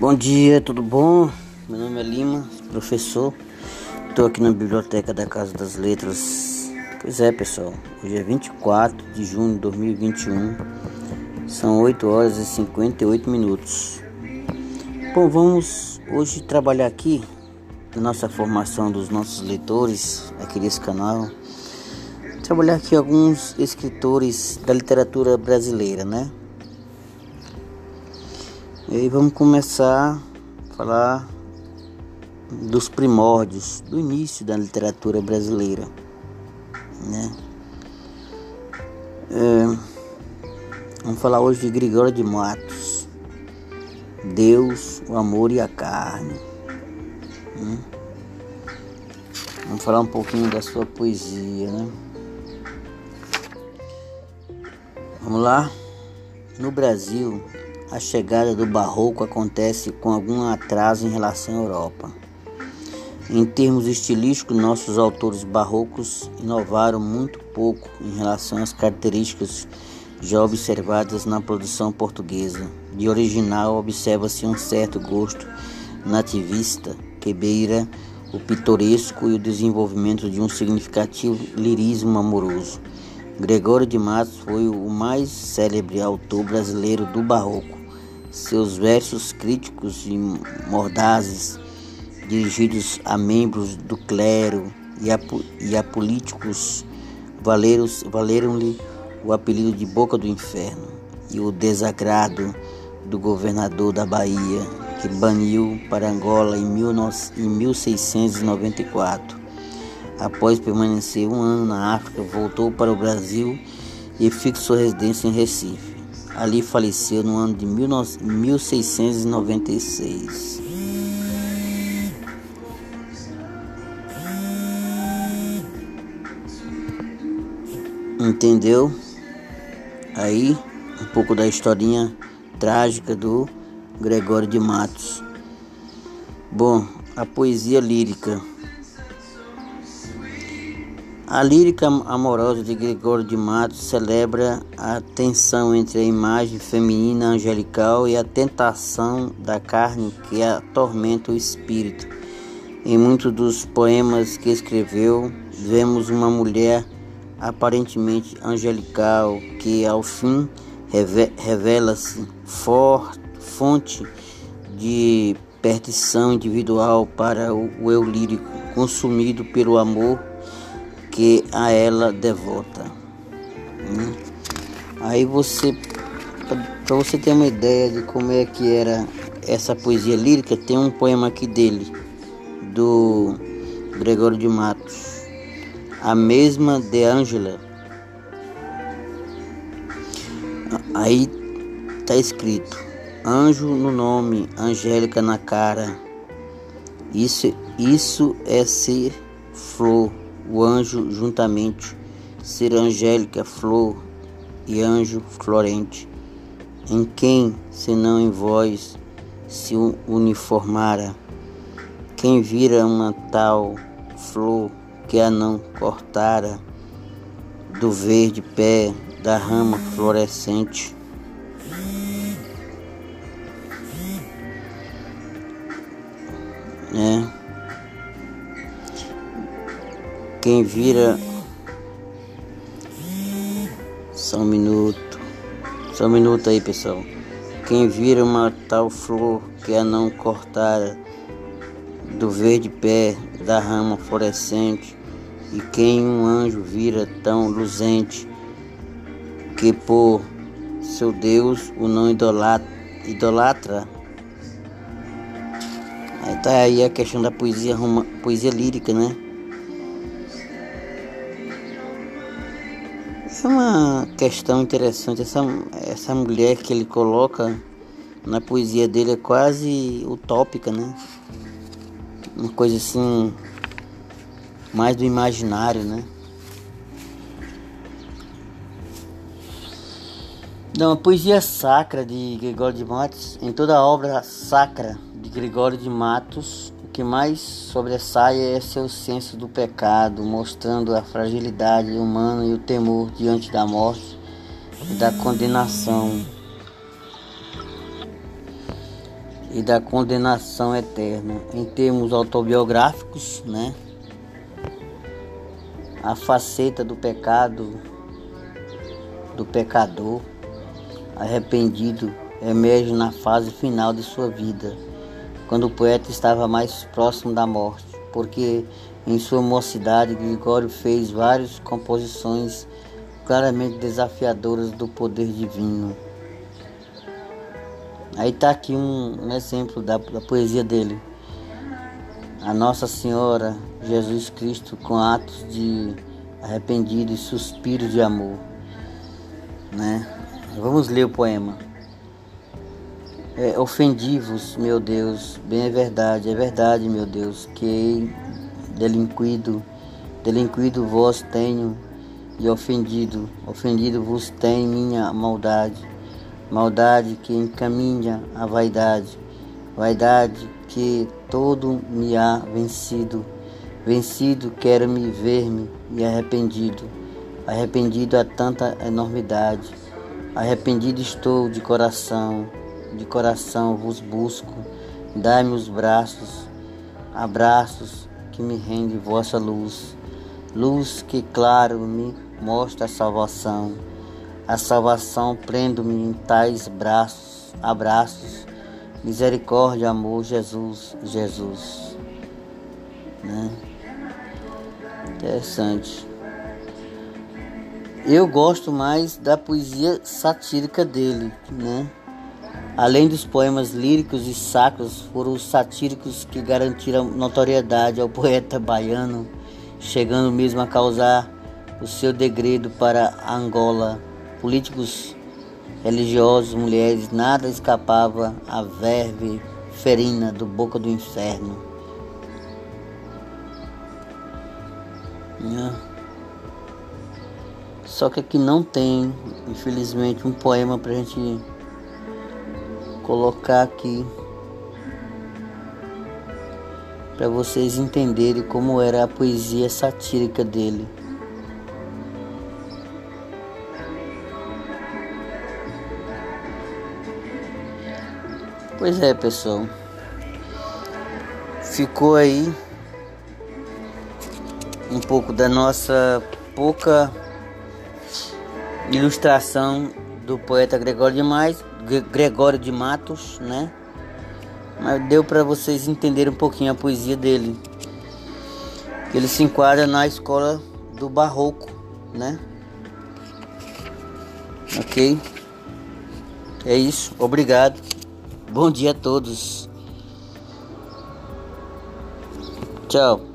Bom dia, tudo bom? Meu nome é Lima, professor. Estou aqui na biblioteca da Casa das Letras. Pois é, pessoal. Hoje é 24 de junho de 2021. São 8 horas e 58 minutos. Bom, vamos hoje trabalhar aqui na nossa formação dos nossos leitores aqui desse canal. Trabalhar aqui alguns escritores da literatura brasileira, né? E aí vamos começar a falar dos primórdios, do início da literatura brasileira, né? É, vamos falar hoje de Gregório de Matos, Deus, o amor e a carne. Né? Vamos falar um pouquinho da sua poesia, né? Vamos lá. No Brasil, a chegada do barroco acontece com algum atraso em relação à Europa. Em termos estilísticos, nossos autores barrocos inovaram muito pouco em relação às características já observadas na produção portuguesa. De original, observa-se um certo gosto nativista que beira o pitoresco e o desenvolvimento de um significativo lirismo amoroso. Gregório de Matos foi o mais célebre autor brasileiro do Barroco. Seus versos críticos e mordazes, dirigidos a membros do clero e a, e a políticos, valeram-lhe o apelido de Boca do Inferno e o desagrado do governador da Bahia, que baniu para Angola em, 1694. Após permanecer um ano na África, voltou para o Brasil e fixou residência em Recife. Ali faleceu no ano de 1696. Entendeu? Aí, um pouco da historinha trágica do Gregório de Matos. Bom, a poesia lírica. A lírica amorosa de Gregório de Matos celebra a tensão entre a imagem feminina angelical e a tentação da carne que atormenta o espírito. Em muitos dos poemas que escreveu, vemos uma mulher aparentemente angelical que, ao fim, revela-se fonte de perdição individual para o eu lírico, consumido pelo amor que a ela devota. Né? Aí você, para você ter uma ideia de como é que era essa poesia lírica, tem um poema aqui dele, do Gregório de Matos, a mesma de Ângela. Aí está escrito: anjo no nome, angélica na cara. Isso, isso é ser flor o anjo juntamente, ser angélica flor e anjo florente, em quem, senão em vós, se uniformara, quem vira uma tal flor que a não cortara, do verde pé da rama florescente. É. Quem vira. Só um minuto. Só um minuto aí, pessoal. Quem vira uma tal flor que a não cortar do verde pé da rama florescente, e quem um anjo vira tão luzente que por seu Deus o não idolatra, idolatra. Aí tá aí a questão da poesia, poesia lírica, né? É uma questão interessante. Essa, essa mulher que ele coloca na poesia dele é quase utópica, né? Uma coisa assim, mais do imaginário, né? Não, a poesia sacra de Gregório de Matos, em toda a obra sacra de Gregório de Matos, que mais sobressai é seu senso do pecado, mostrando a fragilidade humana e o temor diante da morte e da condenação. e da condenação eterna. Em termos autobiográficos, né? A faceta do pecado, do pecador arrependido, emerge na fase final de sua vida, quando o poeta estava mais próximo da morte, porque em sua mocidade Gregório fez várias composições claramente desafiadoras do poder divino. Aí está aqui um, um exemplo da, da, poesia dele. A Nossa Senhora, Jesus Cristo, com atos de arrependido e suspiros de amor. Né? Vamos ler o poema. É, Ofendi-vos, meu Deus, bem é verdade, é verdade, meu Deus, que delinquido, delinquido vós tenho e ofendido, ofendido vos tem minha maldade, maldade que encaminha a vaidade, vaidade que todo me há vencido, vencido quero me ver-me e arrependido, arrependido a tanta enormidade, arrependido estou de coração, de coração vos busco, dai-me os braços, abraços que me rende vossa luz, luz que claro me mostra a salvação. A salvação prendo-me em tais braços, abraços, misericórdia, amor, Jesus, Jesus. Né? Interessante. Eu gosto mais da poesia satírica dele, né? Além dos poemas líricos e sacros, foram os satíricos que garantiram notoriedade ao poeta baiano, chegando mesmo a causar o seu degredo para Angola. Políticos, religiosos, mulheres, nada escapava à verve ferina do boca do inferno. Só que aqui não tem, infelizmente, um poema para a gente colocar aqui para vocês entenderem como era a poesia satírica dele. Pois é, pessoal. Ficou aí um pouco da nossa pouca ilustração do poeta Gregório de, Mais, Gregório de Matos, né? Mas deu para vocês entenderem um pouquinho a poesia dele. Ele se enquadra na escola do Barroco, né? Ok? É isso. Obrigado. Bom dia a todos. Tchau.